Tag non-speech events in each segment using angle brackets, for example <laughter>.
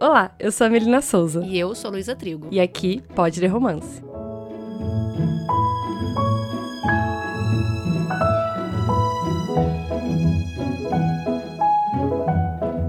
Olá, eu sou a Melina Souza. E eu sou Luísa Trigo. E aqui pode ler romance.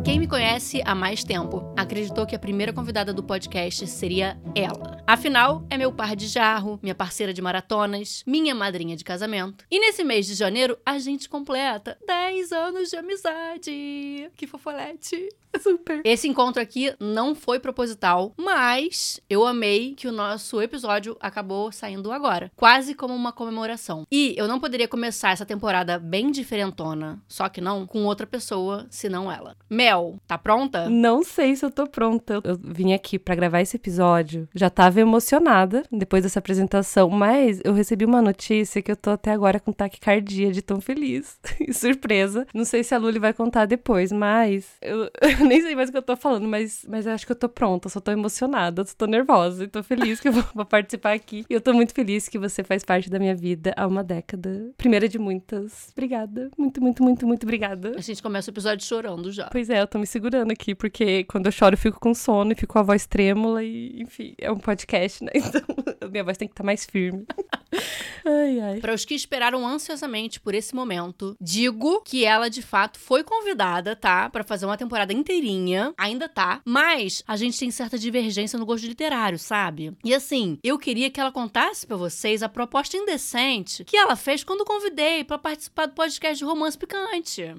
Quem me conhece há mais tempo acreditou que a primeira convidada do podcast seria ela. Afinal, é meu par de jarro, minha parceira de maratonas, minha madrinha de casamento. E nesse mês de janeiro, a gente completa 10 anos de amizade. Que fofolete! <laughs> Super. Esse encontro aqui não foi proposital, mas eu amei que o nosso episódio acabou saindo agora, quase como uma comemoração. E eu não poderia começar essa temporada bem diferentona, só que não com outra pessoa, senão ela. Mel, tá pronta? Não sei se eu tô pronta. Eu vim aqui para gravar esse episódio, já tava emocionada depois dessa apresentação, mas eu recebi uma notícia que eu tô até agora com taquicardia de tão feliz <laughs> e surpresa. Não sei se a Luli vai contar depois, mas <laughs> eu nem sei mais o que eu tô falando, mas, mas eu acho que eu tô pronta, só tô emocionada, só tô nervosa e tô feliz que eu vou, <laughs> vou participar aqui. E eu tô muito feliz que você faz parte da minha vida há uma década. Primeira de muitas. Obrigada. Muito, muito, muito, muito obrigada. A gente começa o episódio chorando já. Pois é, eu tô me segurando aqui, porque quando eu choro eu fico com sono e fico com a voz trêmula e, enfim, é um podcast, né? <laughs> Então minha voz tem que estar tá mais firme. Ai, ai. Para os que esperaram ansiosamente por esse momento, digo que ela de fato foi convidada, tá? Para fazer uma temporada inteirinha. Ainda tá. Mas a gente tem certa divergência no gosto literário, sabe? E assim, eu queria que ela contasse para vocês a proposta indecente que ela fez quando convidei para participar do podcast de romance picante.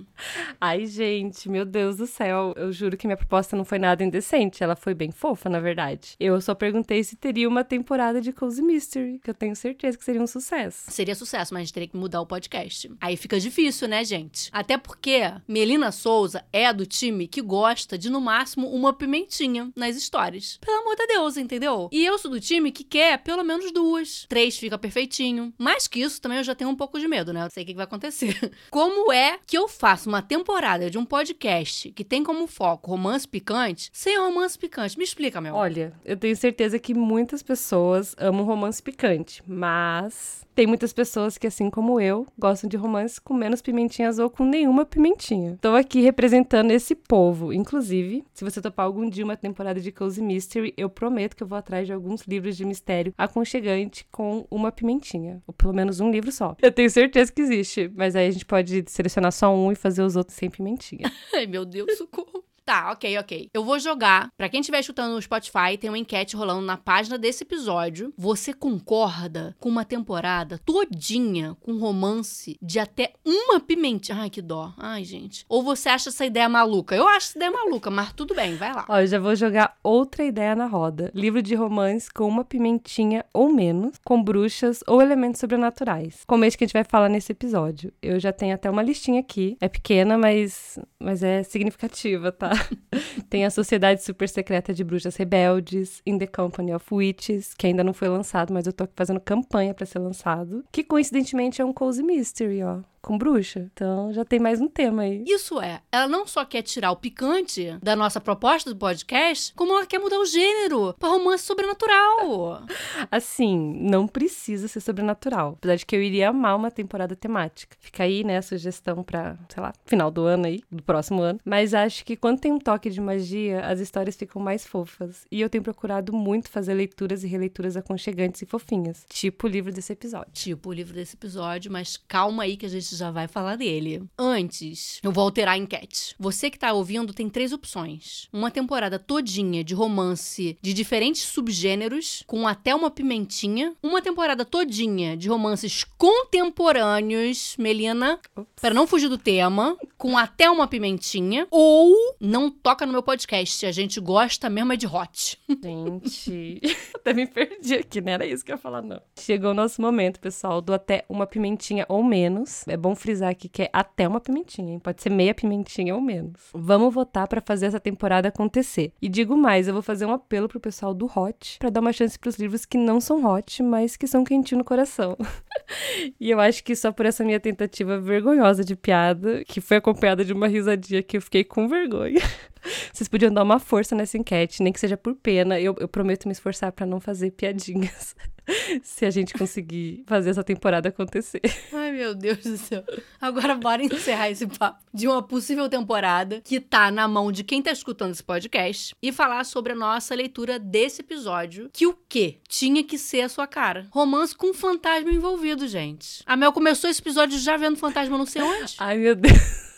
Ai, gente, meu Deus do céu. Eu juro que minha proposta não foi nada indecente. Ela foi bem fofa, na verdade. Eu só perguntei se teria uma temporada de Cozy Mystery, que eu tenho certeza que seria um sucesso. Seria sucesso, mas a gente teria que mudar o podcast. Aí fica difícil, né, gente? Até porque Melina Souza é do time que gosta de, no máximo, uma pimentinha nas histórias. Pelo amor de Deus, entendeu? E eu sou do time que quer pelo menos duas. Três fica perfeitinho. Mais que isso, também eu já tenho um pouco de medo, né? Eu sei o que vai acontecer. <laughs> Como é que eu faço uma temporada de um podcast que tem como foco romance picante sem romance picante? Me explica, meu. Olha, eu tenho certeza que muitas pessoas amam romance picante, mas tem muitas pessoas que, assim como eu, gostam de romances com menos pimentinhas ou com nenhuma pimentinha. Estou aqui representando esse povo. Inclusive, se você topar algum dia uma temporada de Cozy Mystery, eu prometo que eu vou atrás de alguns livros de mistério aconchegante com uma pimentinha. Ou pelo menos um livro só. Eu tenho certeza que existe, mas aí a gente pode selecionar só um e fazer os outros sem pimentinha. <laughs> Ai, meu Deus, socorro. Tá, ok, ok. Eu vou jogar. Para quem estiver escutando no Spotify, tem uma enquete rolando na página desse episódio. Você concorda com uma temporada todinha com romance de até uma pimentinha? Ai, que dó. Ai, gente. Ou você acha essa ideia maluca? Eu acho essa ideia maluca, mas tudo bem, vai lá. Ó, eu já vou jogar outra ideia na roda. Livro de romance com uma pimentinha ou menos, com bruxas ou elementos sobrenaturais. Como esse que a gente vai falar nesse episódio. Eu já tenho até uma listinha aqui. É pequena, mas, mas é significativa, tá? <laughs> Tem a Sociedade Super Secreta de Bruxas Rebeldes, In the Company of Witches, que ainda não foi lançado, mas eu tô fazendo campanha para ser lançado. Que coincidentemente é um cozy mystery, ó com bruxa. Então já tem mais um tema aí. Isso é, ela não só quer tirar o picante da nossa proposta do podcast, como ela quer mudar o gênero para romance sobrenatural. <laughs> assim, não precisa ser sobrenatural. Apesar de que eu iria amar uma temporada temática. Fica aí, né, a sugestão pra, sei lá, final do ano aí, do próximo ano. Mas acho que quando tem um toque de magia, as histórias ficam mais fofas. E eu tenho procurado muito fazer leituras e releituras aconchegantes e fofinhas. Tipo o livro desse episódio. Tipo o livro desse episódio, mas calma aí que a gente gente já vai falar dele. Antes, eu vou alterar a enquete. Você que tá ouvindo tem três opções: uma temporada todinha de romance de diferentes subgêneros, com até uma pimentinha, uma temporada todinha de romances contemporâneos, Melina, para não fugir do tema, com até uma pimentinha, ou não toca no meu podcast, a gente gosta mesmo é de hot. Gente, <laughs> até me perdi aqui, não era isso que eu ia falar, não. Chegou o nosso momento, pessoal, do até uma pimentinha ou menos. É bom frisar aqui que é até uma pimentinha, hein? Pode ser meia pimentinha ou menos. Vamos votar para fazer essa temporada acontecer. E digo mais, eu vou fazer um apelo pro pessoal do Hot para dar uma chance pros livros que não são hot, mas que são quentinho no coração. <laughs> e eu acho que só por essa minha tentativa vergonhosa de piada, que foi acompanhada de uma risadinha que eu fiquei com vergonha. <laughs> <laughs> Vocês podiam dar uma força nessa enquete, nem que seja por pena. Eu, eu prometo me esforçar para não fazer piadinhas. <laughs> se a gente conseguir fazer essa temporada acontecer. Ai, meu Deus do céu. Agora bora encerrar esse papo de uma possível temporada que tá na mão de quem tá escutando esse podcast e falar sobre a nossa leitura desse episódio, que o quê? Tinha que ser a sua cara. Romance com fantasma envolvido, gente. A Mel começou esse episódio já vendo fantasma não sei onde. Ai, meu Deus.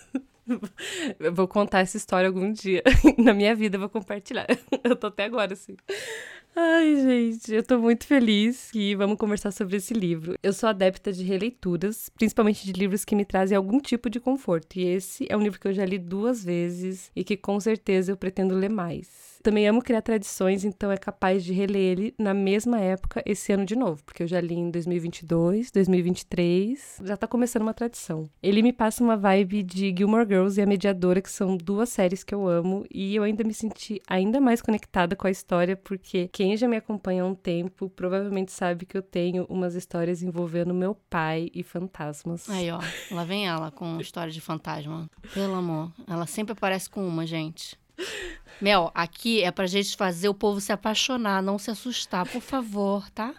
Eu <laughs> vou contar essa história algum dia. <laughs> Na minha vida eu vou compartilhar. <laughs> Eu tô até agora assim. Ai, gente, eu tô muito feliz e vamos conversar sobre esse livro. Eu sou adepta de releituras, principalmente de livros que me trazem algum tipo de conforto. E esse é um livro que eu já li duas vezes e que com certeza eu pretendo ler mais. Também amo criar tradições, então é capaz de reler ele na mesma época esse ano de novo, porque eu já li em 2022, 2023, já tá começando uma tradição. Ele me passa uma vibe de Gilmore Girls e A Mediadora, que são duas séries que eu amo, e eu ainda me senti ainda mais conectada com a história, porque quem já me acompanha há um tempo provavelmente sabe que eu tenho umas histórias envolvendo meu pai e fantasmas. Aí, ó, lá vem ela com história de fantasma. Pelo amor, ela sempre aparece com uma, gente. Mel, aqui é pra gente fazer o povo se apaixonar, não se assustar, por favor, tá?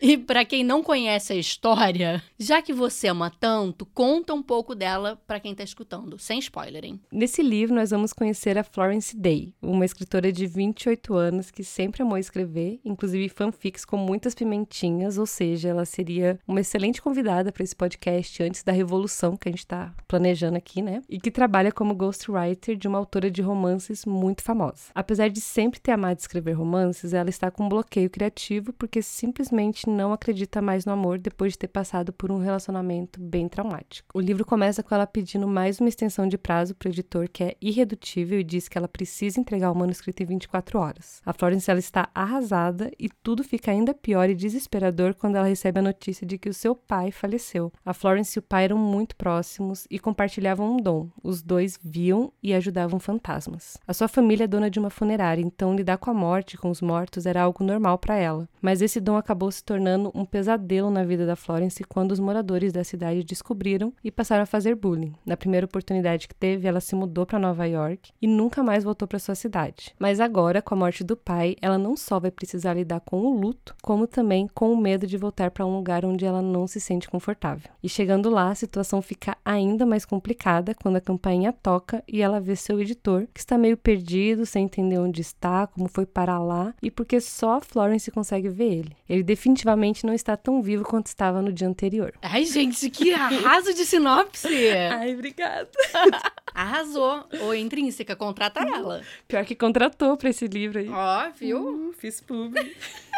E para quem não conhece a história, já que você ama tanto, conta um pouco dela para quem tá escutando, sem spoiler, hein? Nesse livro nós vamos conhecer a Florence Day, uma escritora de 28 anos que sempre amou escrever, inclusive fanfics com muitas pimentinhas, ou seja, ela seria uma excelente convidada para esse podcast antes da revolução que a gente tá planejando aqui, né? E que trabalha como ghostwriter de uma autora de romances muito famosa. Apesar de sempre ter amado escrever romances, ela está com um bloqueio criativo porque simplesmente não acredita mais no amor depois de ter passado por um relacionamento bem traumático. O livro começa com ela pedindo mais uma extensão de prazo para o editor que é irredutível e diz que ela precisa entregar o manuscrito em 24 horas. A Florence ela está arrasada e tudo fica ainda pior e desesperador quando ela recebe a notícia de que o seu pai faleceu. A Florence e o pai eram muito próximos e compartilhavam um dom. Os dois viam e ajudavam fantasmas. A sua família é dona de uma funerária, então lidar com a morte, com os mortos, era algo normal para ela. Mas esse dom acabou se tornando um pesadelo na vida da Florence quando os moradores da cidade descobriram e passaram a fazer bullying. Na primeira oportunidade que teve, ela se mudou para Nova York e nunca mais voltou para sua cidade. Mas agora, com a morte do pai, ela não só vai precisar lidar com o luto, como também com o medo de voltar para um lugar onde ela não se sente confortável. E chegando lá, a situação fica ainda mais complicada quando a campainha toca e ela vê seu editor, que está meio perdido, sem entender onde está, como foi parar lá e porque só a Florence consegue ver ele. Ele definitivamente não está tão vivo quanto estava no dia anterior. Ai, gente, que arraso de sinopse! <laughs> Ai, obrigada. <laughs> Arrasou. Ou intrínseca, contrata ela. Pior que contratou pra esse livro aí. Ó, viu? Uh, fiz publi.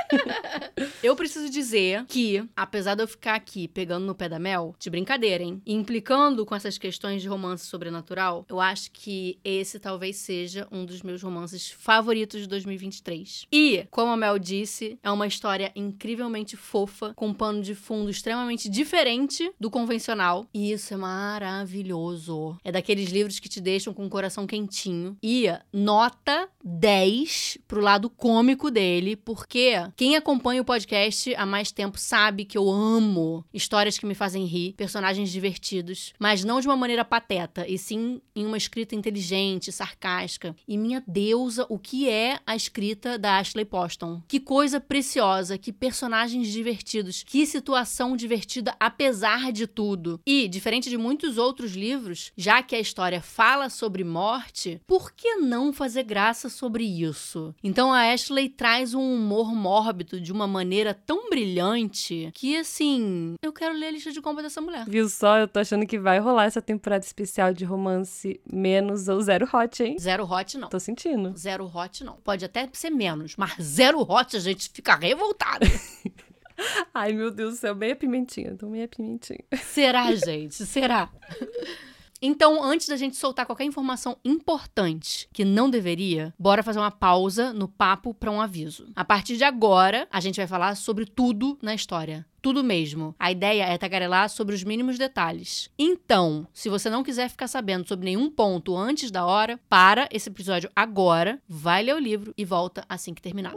<laughs> eu preciso dizer que, apesar de eu ficar aqui pegando no pé da Mel, de brincadeira, hein? E implicando com essas questões de romance sobrenatural, eu acho que esse talvez seja um dos meus romances favoritos de 2023. E, como a Mel disse, é uma história incrivelmente fofa, com um pano de fundo extremamente diferente do convencional. E isso é maravilhoso. É daqueles livros que te deixam com o coração quentinho. E nota 10 pro lado cômico dele, porque quem acompanha o podcast há mais tempo sabe que eu amo histórias que me fazem rir, personagens divertidos, mas não de uma maneira pateta, e sim em uma escrita inteligente, sarcástica. E minha deusa, o que é a escrita da Ashley Poston? Que coisa preciosa, que personagens divertidos, que situação divertida apesar de tudo. E, diferente de muitos outros livros, já que a história fala sobre morte, por que não fazer graça sobre isso? Então a Ashley traz um humor mórbido órbito de uma maneira tão brilhante que, assim, eu quero ler a lista de compra dessa mulher. Viu só? Eu tô achando que vai rolar essa temporada especial de romance menos ou zero hot, hein? Zero hot, não. Tô sentindo. Zero hot, não. Pode até ser menos, mas zero hot a gente fica revoltada. <laughs> Ai, meu Deus do céu, meia pimentinha. Tô meia pimentinha. Será, gente? Será? <laughs> Então, antes da gente soltar qualquer informação importante que não deveria, bora fazer uma pausa no papo para um aviso. A partir de agora, a gente vai falar sobre tudo na história. Tudo mesmo. A ideia é tagarelar sobre os mínimos detalhes. Então, se você não quiser ficar sabendo sobre nenhum ponto antes da hora, para esse episódio agora, vai ler o livro e volta assim que terminar.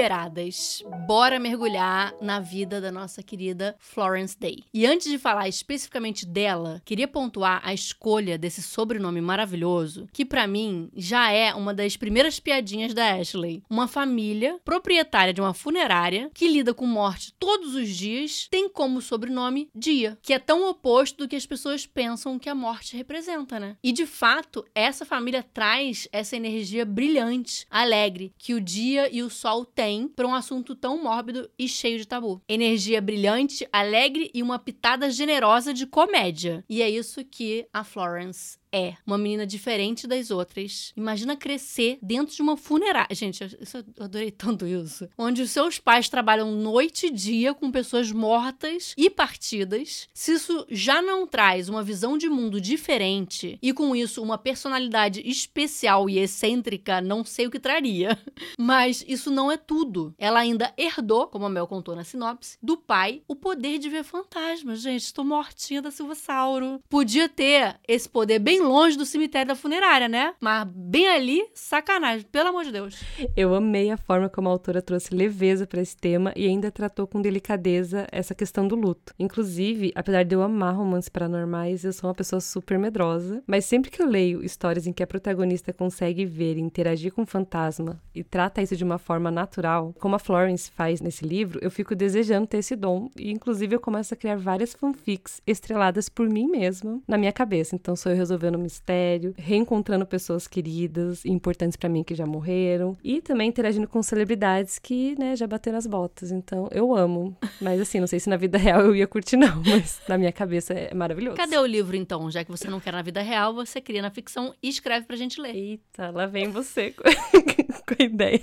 Liberadas, bora mergulhar na vida da nossa querida Florence Day. E antes de falar especificamente dela, queria pontuar a escolha desse sobrenome maravilhoso, que para mim já é uma das primeiras piadinhas da Ashley. Uma família proprietária de uma funerária que lida com morte todos os dias tem como sobrenome Dia, que é tão oposto do que as pessoas pensam que a morte representa, né? E de fato, essa família traz essa energia brilhante, alegre, que o dia e o sol têm para um assunto tão mórbido e cheio de tabu. Energia brilhante, alegre e uma pitada generosa de comédia. E é isso que a Florence é uma menina diferente das outras. Imagina crescer dentro de uma funerária. Gente, eu, eu adorei tanto isso. Onde os seus pais trabalham noite e dia com pessoas mortas e partidas. Se isso já não traz uma visão de mundo diferente e com isso uma personalidade especial e excêntrica, não sei o que traria. <laughs> Mas isso não é tudo. Ela ainda herdou, como a Mel contou na sinopse, do pai o poder de ver fantasmas. Gente, estou mortinha da Silva Sauro. Podia ter esse poder bem longe do cemitério da funerária, né? Mas bem ali, sacanagem, pelo amor de Deus. Eu amei a forma como a autora trouxe leveza para esse tema e ainda tratou com delicadeza essa questão do luto. Inclusive, apesar de eu amar romances paranormais, eu sou uma pessoa super medrosa, mas sempre que eu leio histórias em que a protagonista consegue ver e interagir com o fantasma e trata isso de uma forma natural, como a Florence faz nesse livro, eu fico desejando ter esse dom e inclusive eu começo a criar várias fanfics estreladas por mim mesma na minha cabeça. Então sou eu resolvendo resolvendo mistério, reencontrando pessoas queridas e importantes para mim que já morreram e também interagindo com celebridades que, né, já bateram as botas. Então, eu amo. Mas assim, não sei se na vida real eu ia curtir não, <laughs> mas na minha cabeça é maravilhoso. Cadê o livro então? Já que você não quer na vida real, você cria na ficção e escreve pra gente ler. Eita, lá vem você <laughs> com, com a ideia.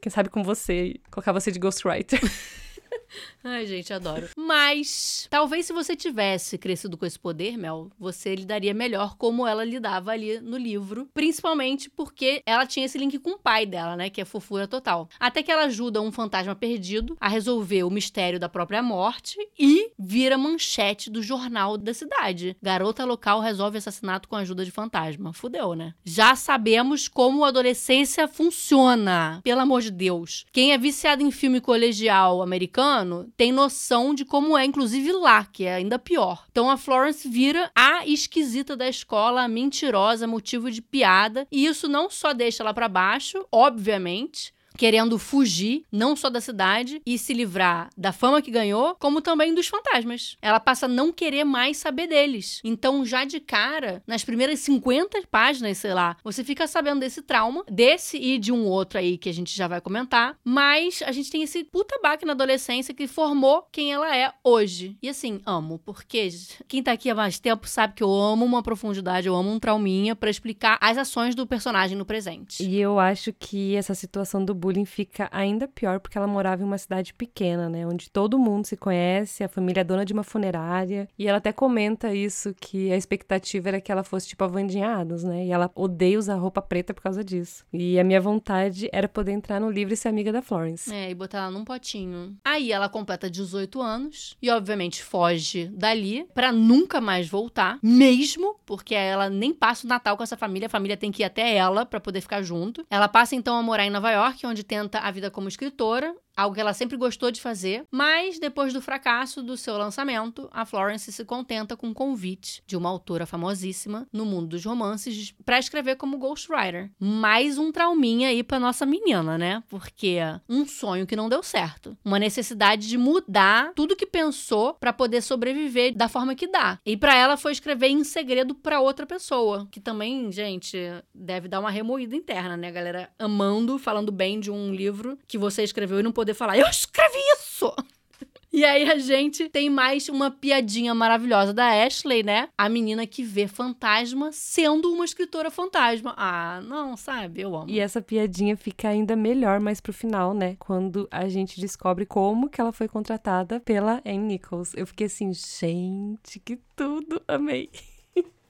Quem sabe com você, colocar você de ghostwriter. <laughs> <laughs> Ai, gente, adoro. Mas talvez se você tivesse crescido com esse poder, Mel, você lidaria melhor como ela lidava ali no livro, principalmente porque ela tinha esse link com o pai dela, né, que é fofura total. Até que ela ajuda um fantasma perdido a resolver o mistério da própria morte e vira manchete do jornal da cidade. Garota local resolve assassinato com a ajuda de fantasma. Fudeu, né? Já sabemos como a adolescência funciona. Pelo amor de Deus. Quem é viciado em filme colegial americano tem noção de como é, inclusive lá, que é ainda pior. Então a Florence vira a esquisita da escola, a mentirosa, motivo de piada, e isso não só deixa ela para baixo, obviamente, querendo fugir, não só da cidade e se livrar da fama que ganhou, como também dos fantasmas. Ela passa a não querer mais saber deles. Então, já de cara, nas primeiras 50 páginas, sei lá, você fica sabendo desse trauma, desse e de um outro aí que a gente já vai comentar, mas a gente tem esse puta baque na adolescência que formou quem ela é hoje. E assim, amo, porque quem tá aqui há mais tempo sabe que eu amo uma profundidade, eu amo um trauminha para explicar as ações do personagem no presente. E eu acho que essa situação do bullying bullying fica ainda pior porque ela morava em uma cidade pequena, né? Onde todo mundo se conhece, a família é dona de uma funerária. E ela até comenta isso, que a expectativa era que ela fosse tipo a né? E ela odeia usar roupa preta por causa disso. E a minha vontade era poder entrar no livro e ser amiga da Florence. É, e botar ela num potinho. Aí ela completa 18 anos e, obviamente, foge dali para nunca mais voltar, mesmo porque ela nem passa o Natal com essa família, a família tem que ir até ela para poder ficar junto. Ela passa então a morar em Nova York, onde tenta a vida como escritora algo que ela sempre gostou de fazer, mas depois do fracasso do seu lançamento, a Florence se contenta com um convite de uma autora famosíssima no mundo dos romances para escrever como ghostwriter. Mais um trauminha aí para nossa menina, né? Porque um sonho que não deu certo, uma necessidade de mudar tudo que pensou para poder sobreviver da forma que dá. E para ela foi escrever em segredo para outra pessoa, que também, gente, deve dar uma remoída interna, né, galera? Amando, falando bem de um livro que você escreveu e não poder falar, eu escrevi isso! <laughs> E aí a gente tem mais uma piadinha maravilhosa da Ashley, né? A menina que vê fantasma sendo uma escritora fantasma. Ah, não, sabe? Eu amo. E essa piadinha fica ainda melhor mais pro final, né? Quando a gente descobre como que ela foi contratada pela Anne Nichols. Eu fiquei assim, gente, que tudo, amei.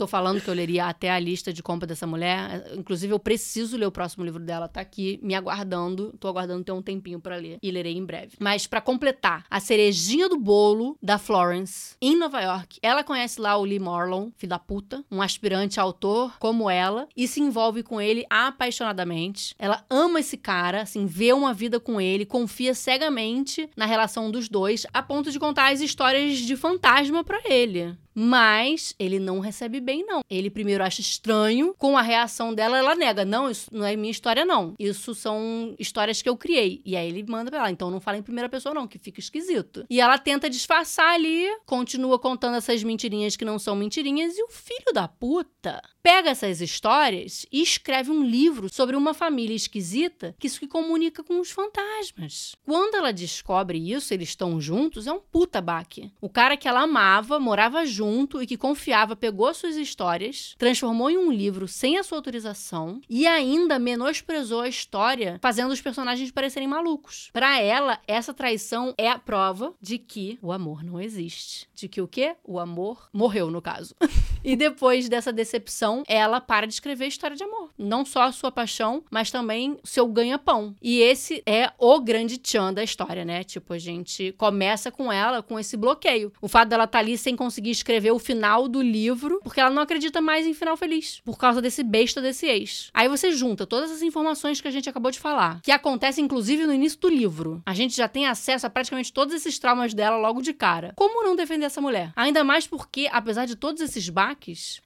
Tô falando que eu leria até a lista de compra dessa mulher. Inclusive, eu preciso ler o próximo livro dela, tá aqui me aguardando. Tô aguardando ter um tempinho para ler e lerei em breve. Mas para completar, a cerejinha do bolo da Florence em Nova York, ela conhece lá o Lee Marlon, filho da puta, um aspirante autor como ela, e se envolve com ele apaixonadamente. Ela ama esse cara, assim, vê uma vida com ele, confia cegamente na relação dos dois, a ponto de contar as histórias de fantasma para ele. Mas ele não recebe bem, não. Ele primeiro acha estranho, com a reação dela, ela nega. Não, isso não é minha história, não. Isso são histórias que eu criei. E aí ele manda pra ela. Então não fala em primeira pessoa, não, que fica esquisito. E ela tenta disfarçar ali, continua contando essas mentirinhas que não são mentirinhas, e o filho da puta pega essas histórias e escreve um livro sobre uma família esquisita que se comunica com os fantasmas. Quando ela descobre isso, eles estão juntos, é um puta baque. O cara que ela amava, morava junto e que confiava pegou suas histórias, transformou em um livro sem a sua autorização e ainda menosprezou a história, fazendo os personagens parecerem malucos. Para ela, essa traição é a prova de que o amor não existe. De que o quê? O amor morreu, no caso. <laughs> e depois dessa decepção, ela para de escrever história de amor. Não só a sua paixão, mas também seu ganha-pão. E esse é o grande tchan da história, né? Tipo, a gente começa com ela com esse bloqueio. O fato dela estar tá ali sem conseguir escrever o final do livro, porque ela não acredita mais em final feliz, por causa desse besta desse ex. Aí você junta todas as informações que a gente acabou de falar, que acontecem inclusive no início do livro. A gente já tem acesso a praticamente todos esses traumas dela logo de cara. Como não defender essa mulher? Ainda mais porque, apesar de todos esses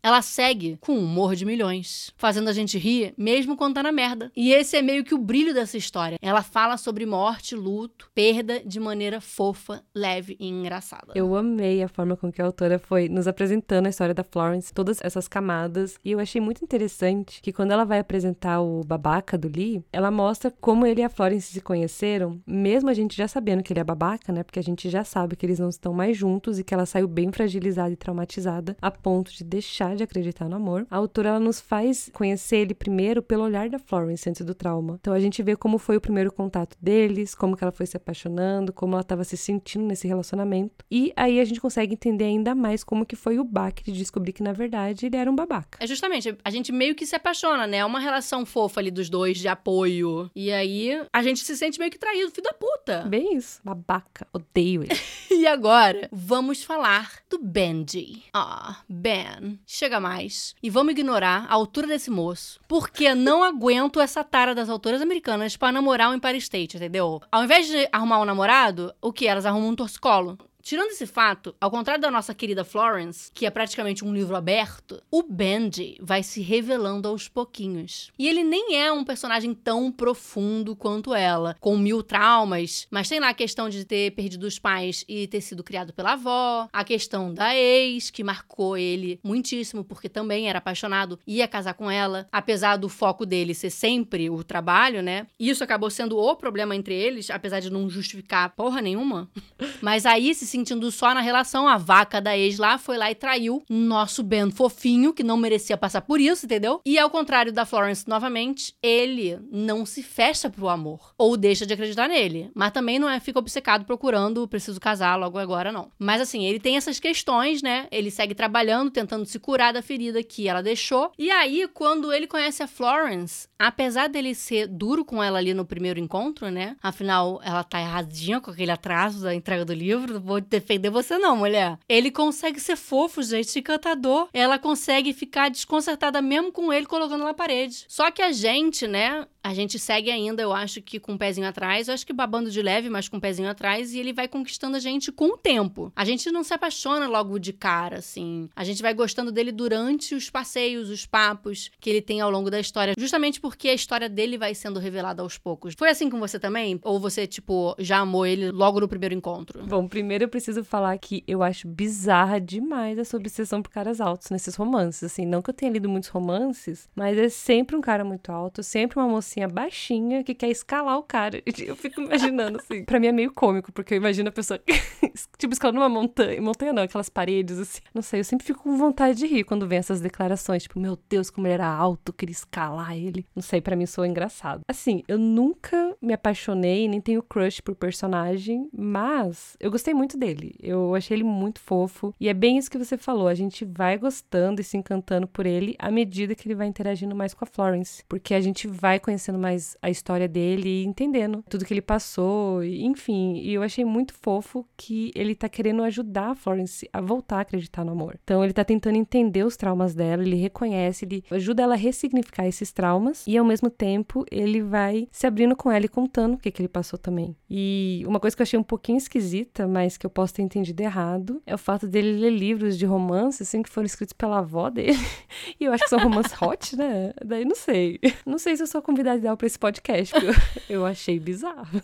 ela segue com humor de milhões, fazendo a gente rir mesmo quando tá na merda. E esse é meio que o brilho dessa história. Ela fala sobre morte, luto, perda de maneira fofa, leve e engraçada. Eu amei a forma com que a autora foi nos apresentando a história da Florence, todas essas camadas. E eu achei muito interessante que quando ela vai apresentar o babaca do Lee, ela mostra como ele e a Florence se conheceram, mesmo a gente já sabendo que ele é babaca, né? Porque a gente já sabe que eles não estão mais juntos e que ela saiu bem fragilizada e traumatizada a ponto de deixar de acreditar no amor. A autora ela nos faz conhecer ele primeiro pelo olhar da Florence antes do trauma. Então a gente vê como foi o primeiro contato deles, como que ela foi se apaixonando, como ela estava se sentindo nesse relacionamento. E aí a gente consegue entender ainda mais como que foi o baque de descobrir que, na verdade, ele era um babaca. É justamente, a gente meio que se apaixona, né? É uma relação fofa ali dos dois, de apoio. E aí, a gente se sente meio que traído, filho da puta. Bem isso. Babaca. Odeio ele. <laughs> e agora, vamos falar do Benji. Ah, Ben. Chega mais. E vamos ignorar a altura desse moço, porque não aguento essa tara das autoras americanas para namorar um Empire State, entendeu? Ao invés de arrumar um namorado, o que? Elas arrumam um torcicolo. Tirando esse fato, ao contrário da nossa querida Florence, que é praticamente um livro aberto, o Benji vai se revelando aos pouquinhos. E ele nem é um personagem tão profundo quanto ela, com mil traumas, mas tem lá a questão de ter perdido os pais e ter sido criado pela avó, a questão da ex, que marcou ele muitíssimo, porque também era apaixonado e ia casar com ela, apesar do foco dele ser sempre o trabalho, né? Isso acabou sendo o problema entre eles, apesar de não justificar porra nenhuma. <laughs> Mas aí se sentindo só na relação, a vaca da ex lá foi lá e traiu nosso Ben fofinho, que não merecia passar por isso, entendeu? E ao contrário da Florence, novamente, ele não se fecha pro amor. Ou deixa de acreditar nele. Mas também não é, fica obcecado procurando, preciso casar logo agora, não. Mas assim, ele tem essas questões, né? Ele segue trabalhando, tentando se curar da ferida que ela deixou. E aí, quando ele conhece a Florence, apesar dele ser duro com ela ali no primeiro encontro, né? Afinal, ela tá erradinha com aquele atraso da entrega do livro. Vou defender você, não, mulher. Ele consegue ser fofo, gente, encantador. Ela consegue ficar desconcertada mesmo com ele colocando na parede. Só que a gente, né? A gente segue ainda, eu acho que com um pezinho atrás, eu acho que babando de leve, mas com um pezinho atrás, e ele vai conquistando a gente com o tempo. A gente não se apaixona logo de cara, assim. A gente vai gostando dele durante os passeios, os papos que ele tem ao longo da história, justamente porque a história dele vai sendo revelada aos poucos. Foi assim com você também? Ou você, tipo, já amou ele logo no primeiro encontro? Bom, primeiro eu preciso falar que eu acho bizarra demais essa obsessão por caras altos nesses romances. Assim, não que eu tenha lido muitos romances, mas é sempre um cara muito alto, sempre uma mocinha mocinha baixinha que quer escalar o cara. <laughs> Eu fico imaginando, assim. Pra mim é meio cômico, porque eu imagino a pessoa, <laughs> tipo, escalando uma montanha. Montanha não, aquelas paredes, assim. Não sei, eu sempre fico com vontade de rir quando vem essas declarações. Tipo, meu Deus, como ele era alto, queria escalar ele. Não sei, para mim soa engraçado. Assim, eu nunca me apaixonei, nem tenho crush por personagem, mas eu gostei muito dele. Eu achei ele muito fofo. E é bem isso que você falou. A gente vai gostando e se encantando por ele à medida que ele vai interagindo mais com a Florence. Porque a gente vai conhecendo mais a história dele e entendendo tudo que ele passou, enfim. E eu achei muito fofo que ele tá querendo ajudar a Florence a voltar a acreditar no amor. Então ele tá tentando entender os traumas dela, ele reconhece, ele ajuda ela a ressignificar esses traumas e ao mesmo tempo ele vai se abrindo com ela e contando o que, que ele passou também. E uma coisa que eu achei um pouquinho esquisita, mas que eu posso ter entendido errado, é o fato dele ler livros de romance, assim, que foram escritos pela avó dele. <laughs> e eu acho que são romances hot, né? Daí não sei. Não sei se eu sou convidada ideal pra esse podcast, <laughs> eu achei bizarro.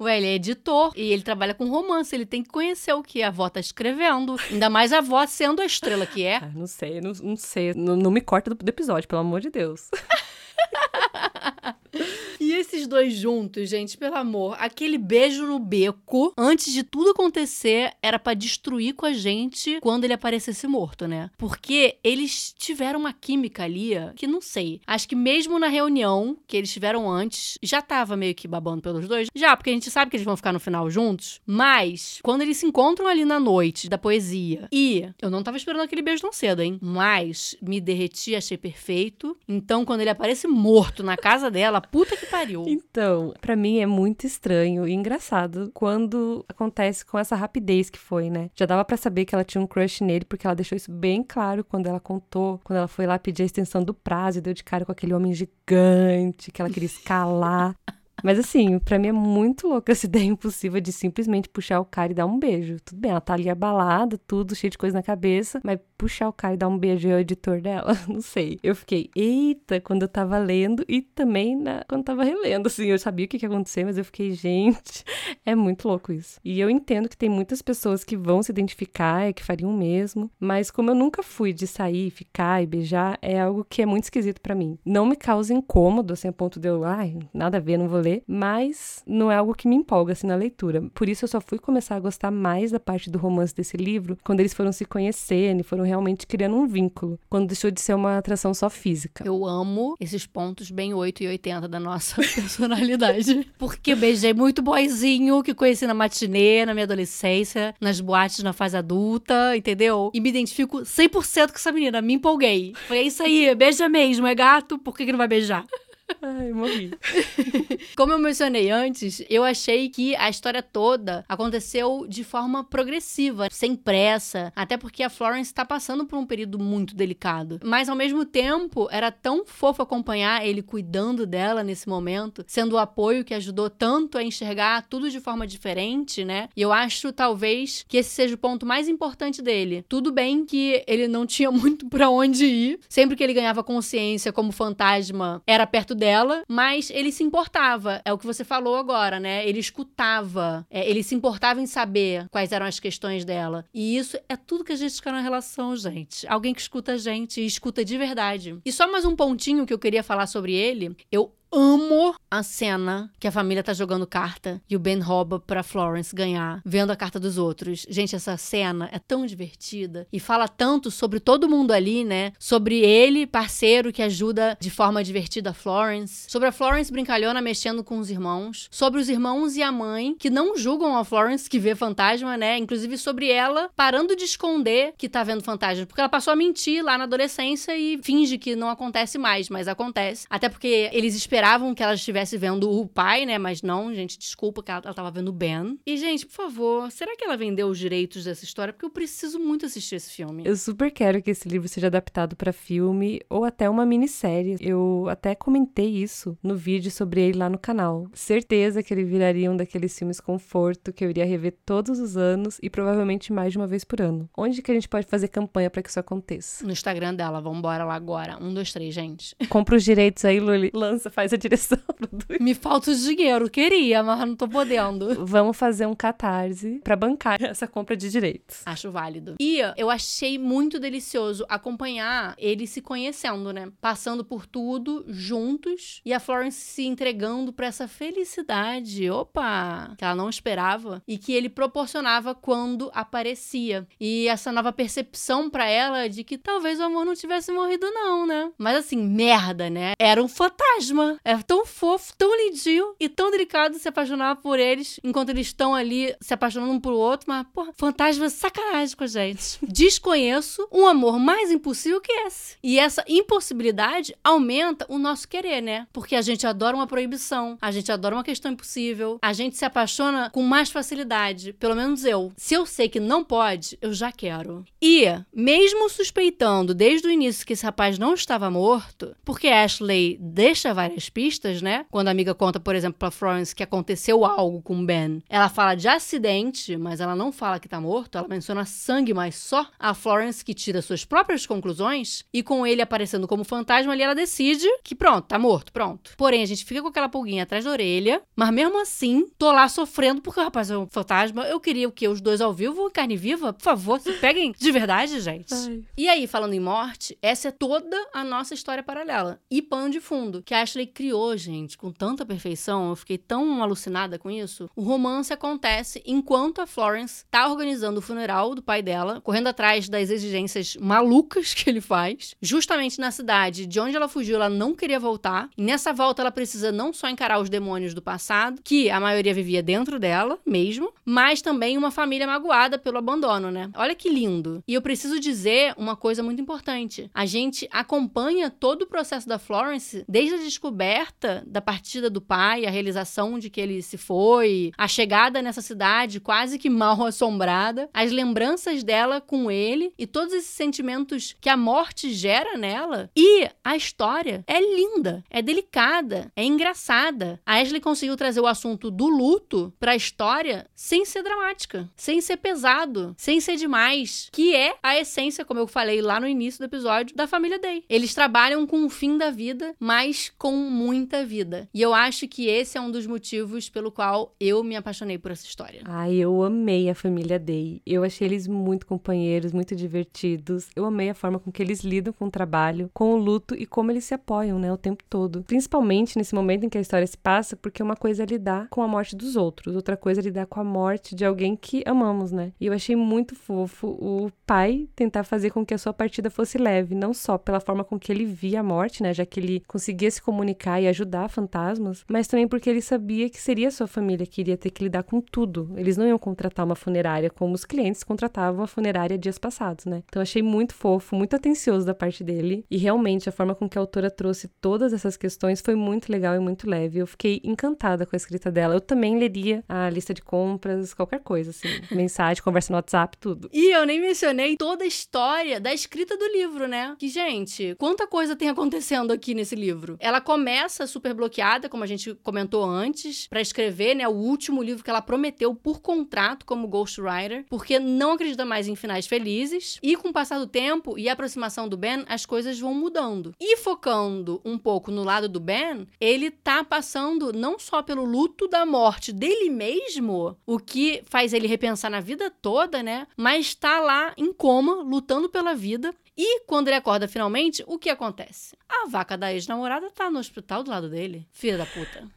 Ué, ele é editor e ele trabalha com romance. Ele tem que conhecer o que a avó tá escrevendo. Ainda mais a avó sendo a estrela que é. Ah, não sei, não, não sei. Não, não me corta do, do episódio, pelo amor de Deus. <laughs> Esses dois juntos, gente, pelo amor, aquele beijo no beco, antes de tudo acontecer, era para destruir com a gente quando ele aparecesse morto, né? Porque eles tiveram uma química ali que não sei. Acho que mesmo na reunião que eles tiveram antes, já tava meio que babando pelos dois. Já, porque a gente sabe que eles vão ficar no final juntos. Mas, quando eles se encontram ali na noite da poesia, e eu não tava esperando aquele beijo tão cedo, hein? Mas me derreti, achei perfeito. Então, quando ele aparece morto na casa dela, puta que pariu. Então, para mim é muito estranho e engraçado quando acontece com essa rapidez que foi, né? Já dava para saber que ela tinha um crush nele, porque ela deixou isso bem claro quando ela contou, quando ela foi lá pedir a extensão do prazo e deu de cara com aquele homem gigante que ela queria escalar. <laughs> Mas assim, pra mim é muito louca essa <laughs> ideia impossível de simplesmente puxar o cara e dar um beijo. Tudo bem, ela tá ali abalada, tudo cheio de coisa na cabeça, mas puxar o cara e dar um beijo é o editor dela? <laughs> Não sei. Eu fiquei, eita, quando eu tava lendo e também na, quando tava relendo, assim, eu sabia o que, que ia acontecer, mas eu fiquei, <laughs> gente, é muito louco isso. E eu entendo que tem muitas pessoas que vão se identificar e que fariam o mesmo, mas como eu nunca fui de sair, ficar e beijar, é algo que é muito esquisito para mim. Não me causa incômodo, assim, a ponto de eu, ai, nada a ver, não vou ler, mas não é algo que me empolga assim na leitura. Por isso eu só fui começar a gostar mais da parte do romance desse livro quando eles foram se conhecendo e foram realmente criando um vínculo, quando deixou de ser uma atração só física. Eu amo esses pontos bem 8 e 80 da nossa <laughs> personalidade, porque beijei muito boyzinho que conheci na matinê, na minha adolescência, nas boates na fase adulta, entendeu? E me identifico 100% com essa menina, me empolguei. Foi é isso aí, beija mesmo, é gato, por que, que não vai beijar? Ai, morri. <laughs> Como eu mencionei antes, eu achei que a história toda aconteceu de forma progressiva, sem pressa, até porque a Florence está passando por um período muito delicado. Mas ao mesmo tempo, era tão fofo acompanhar ele cuidando dela nesse momento, sendo o apoio que ajudou tanto a enxergar tudo de forma diferente, né? E eu acho talvez que esse seja o ponto mais importante dele. Tudo bem que ele não tinha <laughs> muito para onde ir, sempre que ele ganhava consciência como fantasma, era perto dela, mas ele se importava. É o que você falou agora, né? Ele escutava, é, ele se importava em saber quais eram as questões dela. E isso é tudo que a gente quer na relação, gente. Alguém que escuta a gente e escuta de verdade. E só mais um pontinho que eu queria falar sobre ele. Eu amo a cena que a família tá jogando carta e o Ben rouba pra Florence ganhar, vendo a carta dos outros. Gente, essa cena é tão divertida e fala tanto sobre todo mundo ali, né? Sobre ele, parceiro que ajuda de forma divertida a Florence, sobre a Florence brincalhona mexendo com os irmãos, sobre os irmãos e a mãe que não julgam a Florence que vê fantasma, né? Inclusive sobre ela parando de esconder que tá vendo fantasma, porque ela passou a mentir lá na adolescência e finge que não acontece mais, mas acontece. Até porque eles esperavam esperavam que ela estivesse vendo o pai, né? Mas não, gente, desculpa que ela, ela tava vendo o Ben. E, gente, por favor, será que ela vendeu os direitos dessa história? Porque eu preciso muito assistir esse filme. Eu super quero que esse livro seja adaptado para filme ou até uma minissérie. Eu até comentei isso no vídeo sobre ele lá no canal. Certeza que ele viraria um daqueles filmes conforto que eu iria rever todos os anos e provavelmente mais de uma vez por ano. Onde que a gente pode fazer campanha para que isso aconteça? No Instagram dela, vambora lá agora. Um, dois, três, gente. Compra os direitos aí, Luli. Lança, faz a direção. <laughs> Me falta o dinheiro, queria, mas não tô podendo. Vamos fazer um catarse para bancar <laughs> essa compra de direitos. Acho válido. E eu achei muito delicioso acompanhar eles se conhecendo, né? Passando por tudo juntos e a Florence se entregando para essa felicidade, opa, que ela não esperava e que ele proporcionava quando aparecia. E essa nova percepção para ela de que talvez o amor não tivesse morrido não, né? Mas assim, merda, né? Era um fantasma. É tão fofo, tão lindinho e tão delicado se apaixonar por eles enquanto eles estão ali se apaixonando um pro outro, mas, porra, fantasma sacanagem com a gente. <laughs> Desconheço um amor mais impossível que esse. E essa impossibilidade aumenta o nosso querer, né? Porque a gente adora uma proibição, a gente adora uma questão impossível, a gente se apaixona com mais facilidade, pelo menos eu. Se eu sei que não pode, eu já quero. E, mesmo suspeitando desde o início que esse rapaz não estava morto, porque Ashley deixa várias pistas, né? Quando a amiga conta, por exemplo, pra Florence que aconteceu algo com Ben, ela fala de acidente, mas ela não fala que tá morto, ela menciona sangue, mas só a Florence que tira suas próprias conclusões e com ele aparecendo como fantasma ali ela decide que pronto, tá morto, pronto. Porém, a gente fica com aquela pulguinha atrás da orelha, mas mesmo assim, tô lá sofrendo porque o rapaz é um fantasma. Eu queria o quê? Os dois ao vivo, carne viva? Por favor, se peguem de verdade, gente. Ai. E aí, falando em morte, essa é toda a nossa história paralela. E pano de fundo, que a Ashley criou, gente, com tanta perfeição, eu fiquei tão alucinada com isso. O romance acontece enquanto a Florence tá organizando o funeral do pai dela, correndo atrás das exigências malucas que ele faz. Justamente na cidade de onde ela fugiu, ela não queria voltar. E nessa volta, ela precisa não só encarar os demônios do passado, que a maioria vivia dentro dela mesmo, mas também uma família magoada pelo abandono, né? Olha que lindo. E eu preciso dizer uma coisa muito importante. A gente acompanha todo o processo da Florence desde a descoberta da partida do pai, a realização de que ele se foi, a chegada nessa cidade quase que mal assombrada, as lembranças dela com ele e todos esses sentimentos que a morte gera nela. E a história é linda, é delicada, é engraçada. A Ashley conseguiu trazer o assunto do luto para a história sem ser dramática, sem ser pesado, sem ser demais, que é a essência, como eu falei lá no início do episódio, da família Day. Eles trabalham com o fim da vida, mas com muita vida. E eu acho que esse é um dos motivos pelo qual eu me apaixonei por essa história. Ai, eu amei a família Day. Eu achei eles muito companheiros, muito divertidos. Eu amei a forma com que eles lidam com o trabalho, com o luto e como eles se apoiam, né, o tempo todo. Principalmente nesse momento em que a história se passa, porque uma coisa é lidar com a morte dos outros, outra coisa é lidar com a morte de alguém que amamos, né? E eu achei muito fofo o pai tentar fazer com que a sua partida fosse leve, não só pela forma com que ele via a morte, né, já que ele conseguia se comunicar e ajudar fantasmas, mas também porque ele sabia que seria sua família que iria ter que lidar com tudo. Eles não iam contratar uma funerária como os clientes contratavam a funerária dias passados, né? Então achei muito fofo, muito atencioso da parte dele e realmente a forma com que a autora trouxe todas essas questões foi muito legal e muito leve. Eu fiquei encantada com a escrita dela. Eu também leria a lista de compras, qualquer coisa assim, <laughs> mensagem, conversa no WhatsApp, tudo. E eu nem mencionei toda a história da escrita do livro, né? Que gente, quanta coisa tem acontecendo aqui nesse livro. Ela começa super bloqueada, como a gente comentou antes, para escrever, né, o último livro que ela prometeu por contrato como ghostwriter, porque não acredita mais em finais felizes. E com o passar do tempo e a aproximação do Ben, as coisas vão mudando. E focando um pouco no lado do Ben, ele tá passando não só pelo luto da morte dele mesmo, o que faz ele repensar na vida toda, né? Mas tá lá em coma, lutando pela vida. E quando ele acorda finalmente, o que acontece? A vaca da ex-namorada tá no hospital do lado dele. Filha da puta.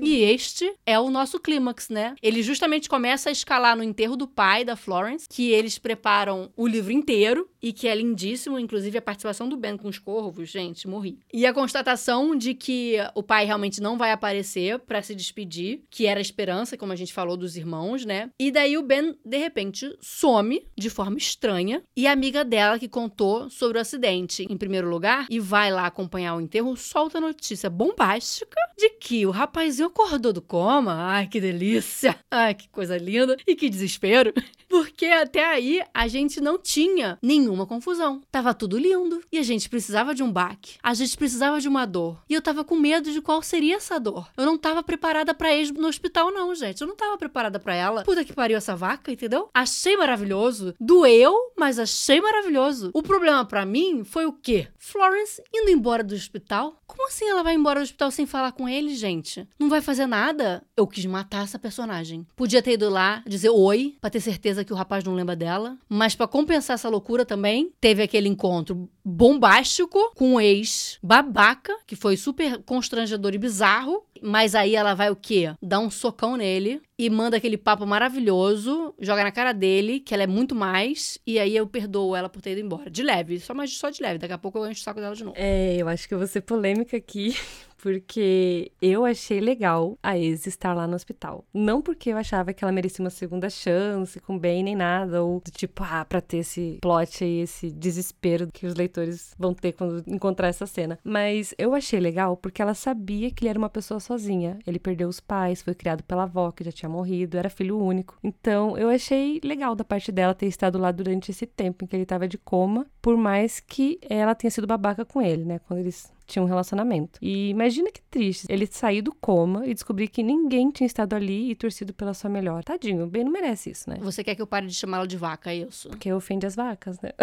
E este é o nosso clímax, né? Ele justamente começa a escalar no enterro do pai da Florence, que eles preparam o livro inteiro e que é lindíssimo, inclusive a participação do Ben com os corvos, gente, morri. E a constatação de que o pai realmente não vai aparecer para se despedir, que era a esperança, como a gente falou dos irmãos, né? E daí o Ben de repente some de forma estranha e a amiga dela que contou sobre o acidente em primeiro lugar e vai lá acompanhar o enterro solta a notícia bombástica de que o rapazinho acordou do coma. Ai, que delícia! Ai, que coisa linda e que desespero. <laughs> Porque até aí a gente não tinha nenhuma confusão. Tava tudo lindo. E a gente precisava de um baque. A gente precisava de uma dor. E eu tava com medo de qual seria essa dor. Eu não tava preparada para ex no hospital, não, gente. Eu não tava preparada para ela. Puta que pariu essa vaca, entendeu? Achei maravilhoso. Doeu, mas achei maravilhoso. O problema para mim foi o quê? Florence indo embora do hospital. Como assim ela vai embora do hospital sem falar com ele, gente? Não vai fazer nada? Eu quis matar essa personagem. Podia ter ido lá dizer oi, pra ter certeza que o rapaz não lembra dela. Mas para compensar essa loucura também, teve aquele encontro bombástico com um ex babaca, que foi super constrangedor e bizarro. Mas aí ela vai o quê? Dar um socão nele e manda aquele papo maravilhoso, joga na cara dele, que ela é muito mais, e aí eu perdoo ela por ter ido embora. De leve, só mais só de leve. Daqui a pouco eu encho o saco dela de novo. É, eu acho que eu vou ser polêmica aqui, <laughs> porque eu achei legal a ex estar lá no hospital. Não porque eu achava que ela merecia uma segunda chance com bem nem nada, ou tipo, ah, pra ter esse plot aí, esse desespero que os leitores vão ter quando encontrar essa cena. Mas eu achei legal porque ela sabia que ele era uma pessoa sozinha. Ele perdeu os pais, foi criado pela avó, que já tinha morrido, era filho único. Então eu achei legal da parte dela ter estado lá durante esse tempo em que ele estava de coma, por mais que ela tenha sido babaca com ele, né? Quando eles tinha um relacionamento. E imagina que triste ele sair do coma e descobrir que ninguém tinha estado ali e torcido pela sua melhor. Tadinho, bem não merece isso, né? Você quer que eu pare de chamá-la de vaca, é isso? Porque ofende as vacas, né? <laughs>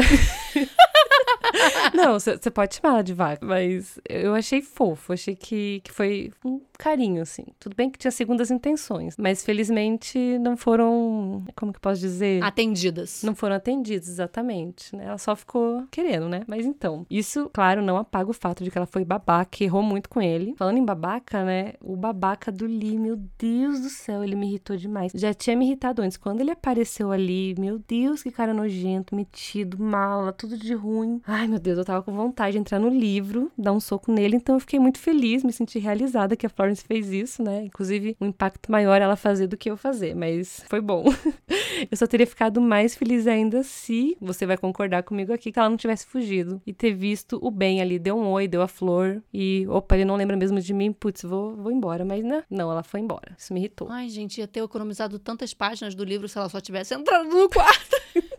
Não, você pode chamar ela de vaca, mas eu achei fofo, achei que, que foi um carinho, assim. Tudo bem que tinha segundas intenções, mas felizmente não foram, como que posso dizer? Atendidas. Não foram atendidas, exatamente, né? Ela só ficou querendo, né? Mas então, isso, claro, não apaga o fato de que ela foi babaca, errou muito com ele. Falando em babaca, né? O babaca do Lee, meu Deus do céu, ele me irritou demais. Já tinha me irritado antes. Quando ele apareceu ali, meu Deus, que cara nojento, metido, mala, tudo de ruim. Ai, meu Deus, eu tava com vontade de entrar no livro, dar um soco nele, então eu fiquei muito feliz, me senti realizada que a Florence fez isso, né? Inclusive, um impacto maior ela fazer do que eu fazer, mas foi bom. <laughs> eu só teria ficado mais feliz ainda se você vai concordar comigo aqui que ela não tivesse fugido e ter visto o bem ali, deu um oi, deu a flor e opa, ele não lembra mesmo de mim, putz, vou, vou embora, mas né? Não, ela foi embora. Isso me irritou. Ai, gente, ia ter economizado tantas páginas do livro se ela só tivesse entrado no quarto. <laughs>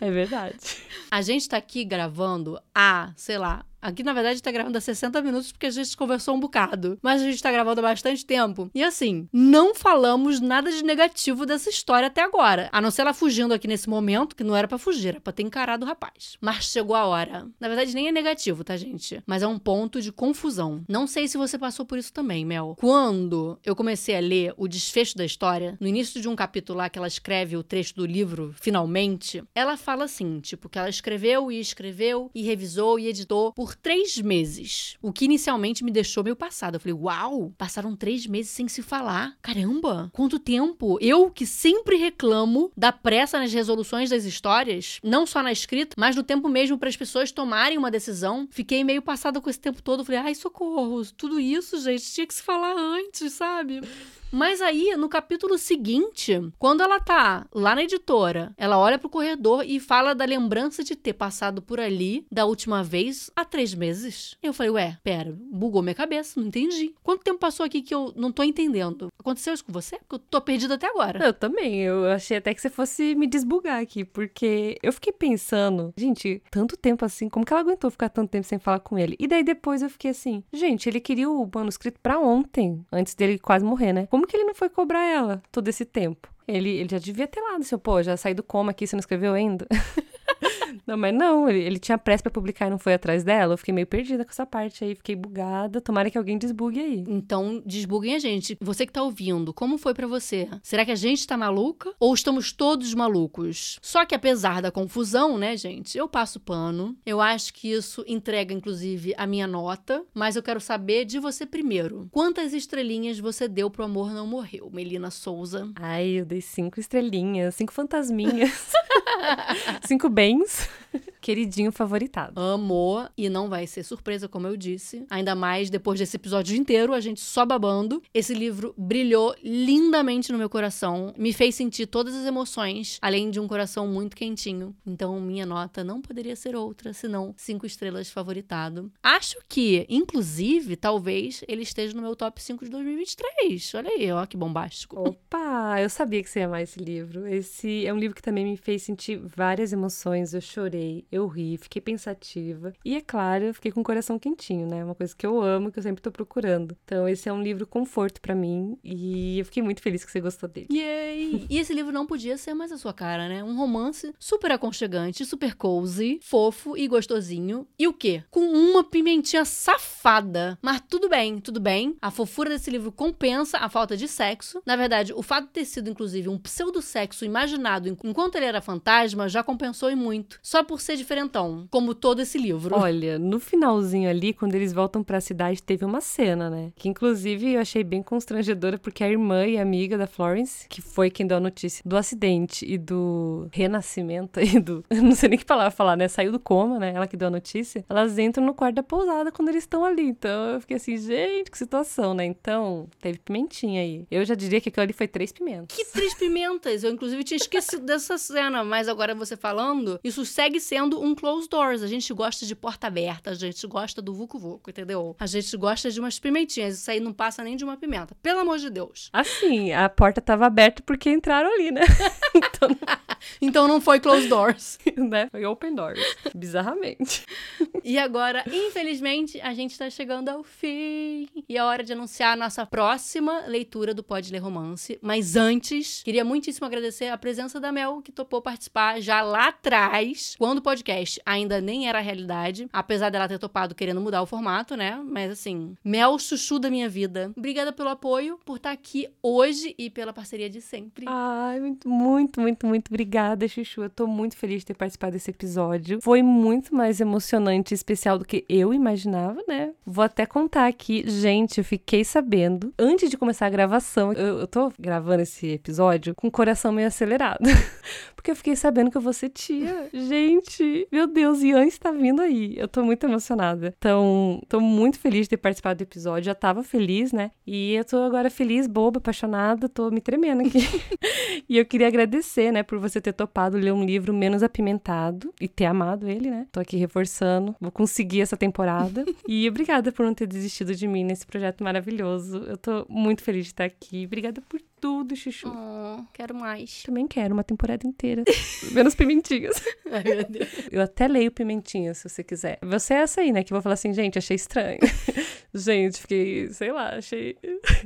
É verdade. A gente tá aqui gravando há, sei lá, Aqui, na verdade, tá gravando há 60 minutos porque a gente conversou um bocado. Mas a gente tá gravando há bastante tempo. E assim, não falamos nada de negativo dessa história até agora. A não ser ela fugindo aqui nesse momento, que não era para fugir, era pra ter encarado o rapaz. Mas chegou a hora. Na verdade, nem é negativo, tá, gente? Mas é um ponto de confusão. Não sei se você passou por isso também, Mel. Quando eu comecei a ler o desfecho da história, no início de um capítulo lá que ela escreve o trecho do livro, finalmente, ela fala assim, tipo, que ela escreveu e escreveu e revisou e editou por por três meses. O que inicialmente me deixou meio passado. Eu falei, uau, passaram três meses sem se falar. Caramba, quanto tempo. Eu que sempre reclamo da pressa nas resoluções das histórias, não só na escrita, mas no tempo mesmo para as pessoas tomarem uma decisão. Fiquei meio passada com esse tempo todo. Eu falei, ai, socorro, tudo isso, gente, tinha que se falar antes, sabe? Mas aí, no capítulo seguinte, quando ela tá lá na editora, ela olha pro corredor e fala da lembrança de ter passado por ali da última vez há três meses. Eu falei, ué, pera, bugou minha cabeça, não entendi. Quanto tempo passou aqui que eu não tô entendendo? Aconteceu isso com você? Porque eu tô perdida até agora. Eu também, eu achei até que você fosse me desbugar aqui, porque eu fiquei pensando, gente, tanto tempo assim, como que ela aguentou ficar tanto tempo sem falar com ele? E daí depois eu fiquei assim, gente, ele queria o manuscrito para ontem, antes dele quase morrer, né? Como como que ele não foi cobrar ela todo esse tempo? Ele, ele já devia ter lá, seu pô, já saí do coma aqui, você não escreveu ainda? <laughs> Não, mas não, ele, ele tinha pressa para publicar e não foi atrás dela. Eu fiquei meio perdida com essa parte aí, fiquei bugada. Tomara que alguém desbugue aí. Então, desbuguem a gente. Você que tá ouvindo, como foi para você? Será que a gente tá maluca ou estamos todos malucos? Só que apesar da confusão, né, gente, eu passo pano. Eu acho que isso entrega inclusive a minha nota, mas eu quero saber de você primeiro. Quantas estrelinhas você deu pro Amor Não Morreu, Melina Souza? Ai, eu dei cinco estrelinhas, cinco fantasminhas. <laughs> cinco bens. <laughs> Queridinho favoritado. Amou e não vai ser surpresa, como eu disse. Ainda mais depois desse episódio inteiro, a gente só babando. Esse livro brilhou lindamente no meu coração, me fez sentir todas as emoções, além de um coração muito quentinho. Então, minha nota não poderia ser outra senão cinco estrelas favoritado. Acho que, inclusive, talvez ele esteja no meu top 5 de 2023. Olha aí, ó, que bombástico. Opa, eu sabia que você ia amar esse livro. Esse é um livro que também me fez sentir várias emoções. Eu chorei, eu ri, fiquei pensativa. E é claro, eu fiquei com o coração quentinho, né? Uma coisa que eu amo, que eu sempre tô procurando. Então, esse é um livro conforto para mim e eu fiquei muito feliz que você gostou dele. Yay! e esse livro não podia ser mais a sua cara, né? Um romance super aconchegante, super cozy, fofo e gostosinho. E o quê? Com uma pimentinha safada. Mas tudo bem, tudo bem. A fofura desse livro compensa a falta de sexo. Na verdade, o fato de ter sido, inclusive, um pseudo-sexo imaginado enquanto ele era fantasma já compensou e muito. Só por ser diferentão, como todo esse livro. Olha, no finalzinho ali, quando eles voltam para a cidade, teve uma cena, né? Que inclusive eu achei bem constrangedora, porque a irmã e amiga da Florence, que foi quem deu a notícia do acidente e do renascimento aí do. <laughs> Não sei nem que palavra falar, né? Saiu do coma, né? Ela que deu a notícia. Elas entram no quarto da pousada quando eles estão ali. Então eu fiquei assim, gente, que situação, né? Então, teve pimentinha aí. Eu já diria que aquilo ali foi três pimentas. Que três pimentas? Eu, inclusive, tinha esquecido <laughs> dessa cena, mas agora você falando, isso segue sendo um closed doors. A gente gosta de porta aberta, a gente gosta do vucu vucu, entendeu? A gente gosta de umas pimentinhas. Isso aí não passa nem de uma pimenta. Pelo amor de Deus. Assim, a porta tava aberta porque entraram ali, né? <laughs> então... então não foi closed doors. <laughs> né? Foi open doors. Bizarramente. E agora, infelizmente, a gente tá chegando ao fim. E é hora de anunciar a nossa próxima leitura do Pode Ler Romance. Mas antes, queria muitíssimo agradecer a presença da Mel, que topou participar já lá atrás, quando o podcast ainda nem era realidade. Apesar dela ter topado querendo mudar o formato, né? Mas assim, Mel, chuchu da minha vida. Obrigada pelo apoio, por estar aqui hoje e pela parceria de sempre. Ai, muito, muito, muito, muito obrigada, Chuchu. Eu tô muito feliz de ter participado desse episódio. Foi muito mais emocionante e especial do que eu imaginava, né? Vou até contar aqui. Gente, eu fiquei sabendo, antes de começar a gravação, eu, eu tô gravando esse episódio com o coração meio acelerado. <laughs> Porque eu fiquei sabendo que eu vou ser tia. Gente, meu Deus, Ian está vindo aí. Eu tô muito emocionada. Então, tô muito feliz de ter participado do episódio. Já tava feliz, né? E eu tô agora feliz, boba, apaixonada, tô me tremendo aqui. <laughs> e eu queria agradecer, né, por você ter topado ler um livro menos apimentado e ter amado ele, né? Tô aqui reforçando. Vou conseguir essa temporada. e obrigada por não ter desistido de mim nesse projeto maravilhoso. Eu tô muito feliz de estar aqui. Obrigada por tudo, Chuchu. Oh, quero mais. Também quero uma temporada inteira. <laughs> Menos pimentinhas. <laughs> Ai, meu Deus. Eu até leio pimentinhas, se você quiser. Você é essa aí, né? Que vou falar assim, gente, achei estranho. <laughs> gente, fiquei, sei lá, achei.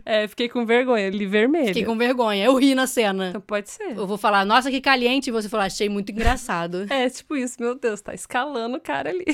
É, fiquei com vergonha, li vermelho. Fiquei com vergonha. Eu ri na cena. Então pode ser. Eu vou falar, nossa, que caliente. E você falar, achei muito engraçado. É, tipo isso, meu Deus, tá escalando o cara ali.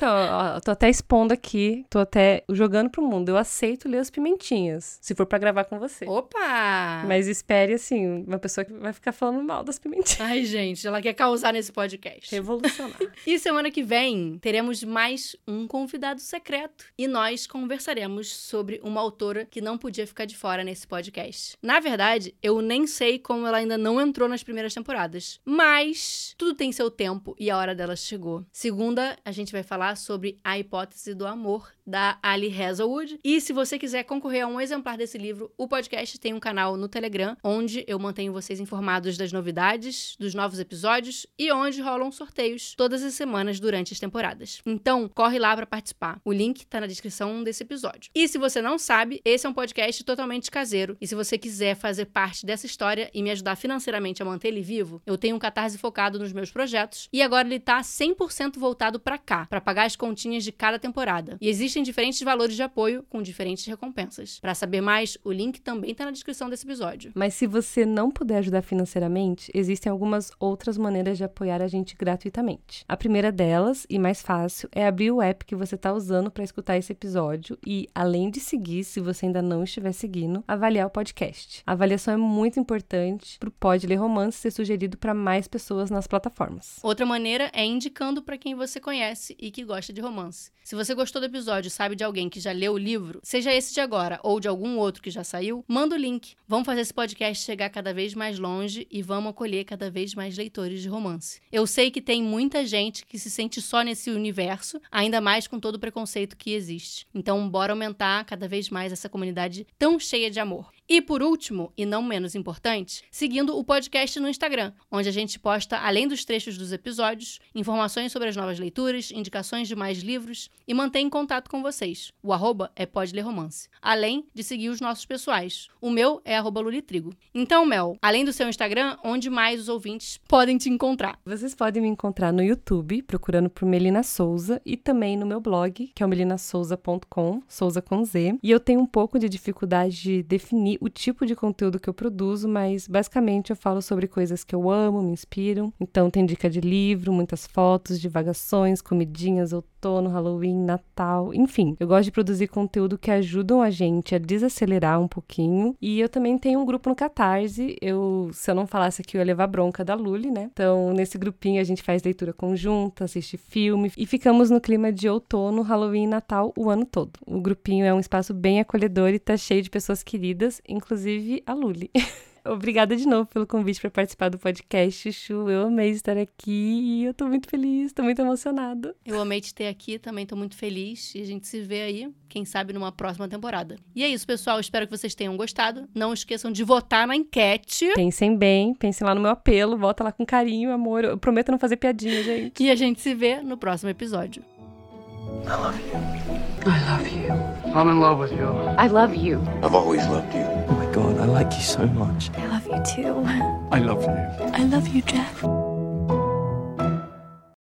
Então, ó, tô até expondo aqui, tô até jogando pro mundo. Eu aceito ler as pimentinhas, se for para gravar com você. Opa! Mas espere, assim, uma pessoa que vai ficar falando mal das pimentinhas. Ai, gente, ela quer causar nesse podcast. Revolucionar. <laughs> e semana que vem teremos mais um convidado secreto. E nós conversaremos sobre uma autora que não podia ficar de fora nesse podcast. Na verdade, eu nem sei como ela ainda não entrou nas primeiras temporadas. Mas tudo tem seu tempo e a hora dela chegou. Segunda, a gente vai falar sobre A Hipótese do Amor, da Ali Hazelwood. E se você quiser concorrer a um exemplar desse livro, o podcast tem um canal no Telegram, onde eu mantenho vocês informados das novidades, dos novos episódios e onde rolam sorteios todas as semanas durante as temporadas. Então, corre lá para participar. O link tá na descrição desse episódio. E se você não sabe, esse é um podcast totalmente caseiro. E se você quiser fazer parte dessa história e me ajudar financeiramente a manter ele vivo, eu tenho um catarse focado nos meus projetos e agora ele tá 100% voltado para cá, para pagar as continhas de cada temporada. E existem diferentes valores de apoio com diferentes recompensas. Para saber mais, o link também está na descrição desse episódio. Mas se você não puder ajudar financeiramente, existem algumas outras maneiras de apoiar a gente gratuitamente. A primeira delas, e mais fácil, é abrir o app que você está usando para escutar esse episódio e, além de seguir, se você ainda não estiver seguindo, avaliar o podcast. A avaliação é muito importante para o Pode Ler Romance ser sugerido para mais pessoas nas plataformas. Outra maneira é indicando para quem você conhece e que gosta de romance. Se você gostou do episódio e sabe de alguém que já leu o livro, seja esse de agora ou de algum outro que já saiu, manda o link. Vamos fazer esse podcast chegar cada vez mais longe e vamos acolher cada vez mais leitores de romance. Eu sei que tem muita gente que se sente só nesse universo, ainda mais com todo o preconceito que existe. Então, bora aumentar cada vez mais essa comunidade tão cheia de amor. E por último, e não menos importante, seguindo o podcast no Instagram, onde a gente posta, além dos trechos dos episódios, informações sobre as novas leituras, indicações de mais livros e mantém contato com vocês. O arroba é Pode Ler Romance. Além de seguir os nossos pessoais. O meu é arroba Lulitrigo. Então, Mel, além do seu Instagram, onde mais os ouvintes podem te encontrar? Vocês podem me encontrar no YouTube, procurando por Melina Souza, e também no meu blog, que é o melinasouza.com, Souza com Z. E eu tenho um pouco de dificuldade de definir o tipo de conteúdo que eu produzo, mas basicamente eu falo sobre coisas que eu amo, me inspiram. Então tem dica de livro, muitas fotos, divagações, comidinhas, outono, Halloween, Natal, enfim. Eu gosto de produzir conteúdo que ajudam a gente a desacelerar um pouquinho. E eu também tenho um grupo no Catarse. Eu, se eu não falasse aqui, eu ia levar bronca da Luli, né? Então, nesse grupinho a gente faz leitura conjunta, assiste filme e ficamos no clima de outono, Halloween e Natal o ano todo. O grupinho é um espaço bem acolhedor e tá cheio de pessoas queridas inclusive a Luli. <laughs> Obrigada de novo pelo convite para participar do podcast, Chuchu. Eu amei estar aqui e eu tô muito feliz, tô muito emocionada. Eu amei te ter aqui, também tô muito feliz e a gente se vê aí, quem sabe, numa próxima temporada. E é isso, pessoal. Espero que vocês tenham gostado. Não esqueçam de votar na enquete. Pensem bem, pensem lá no meu apelo, volta lá com carinho, amor. Eu prometo não fazer piadinha, gente. E a gente se vê no próximo episódio. I love you. I love you. I'm in love with you. I love you. I've always loved you. God, I like you so much. I love you too. I love you. I love you, Jeff.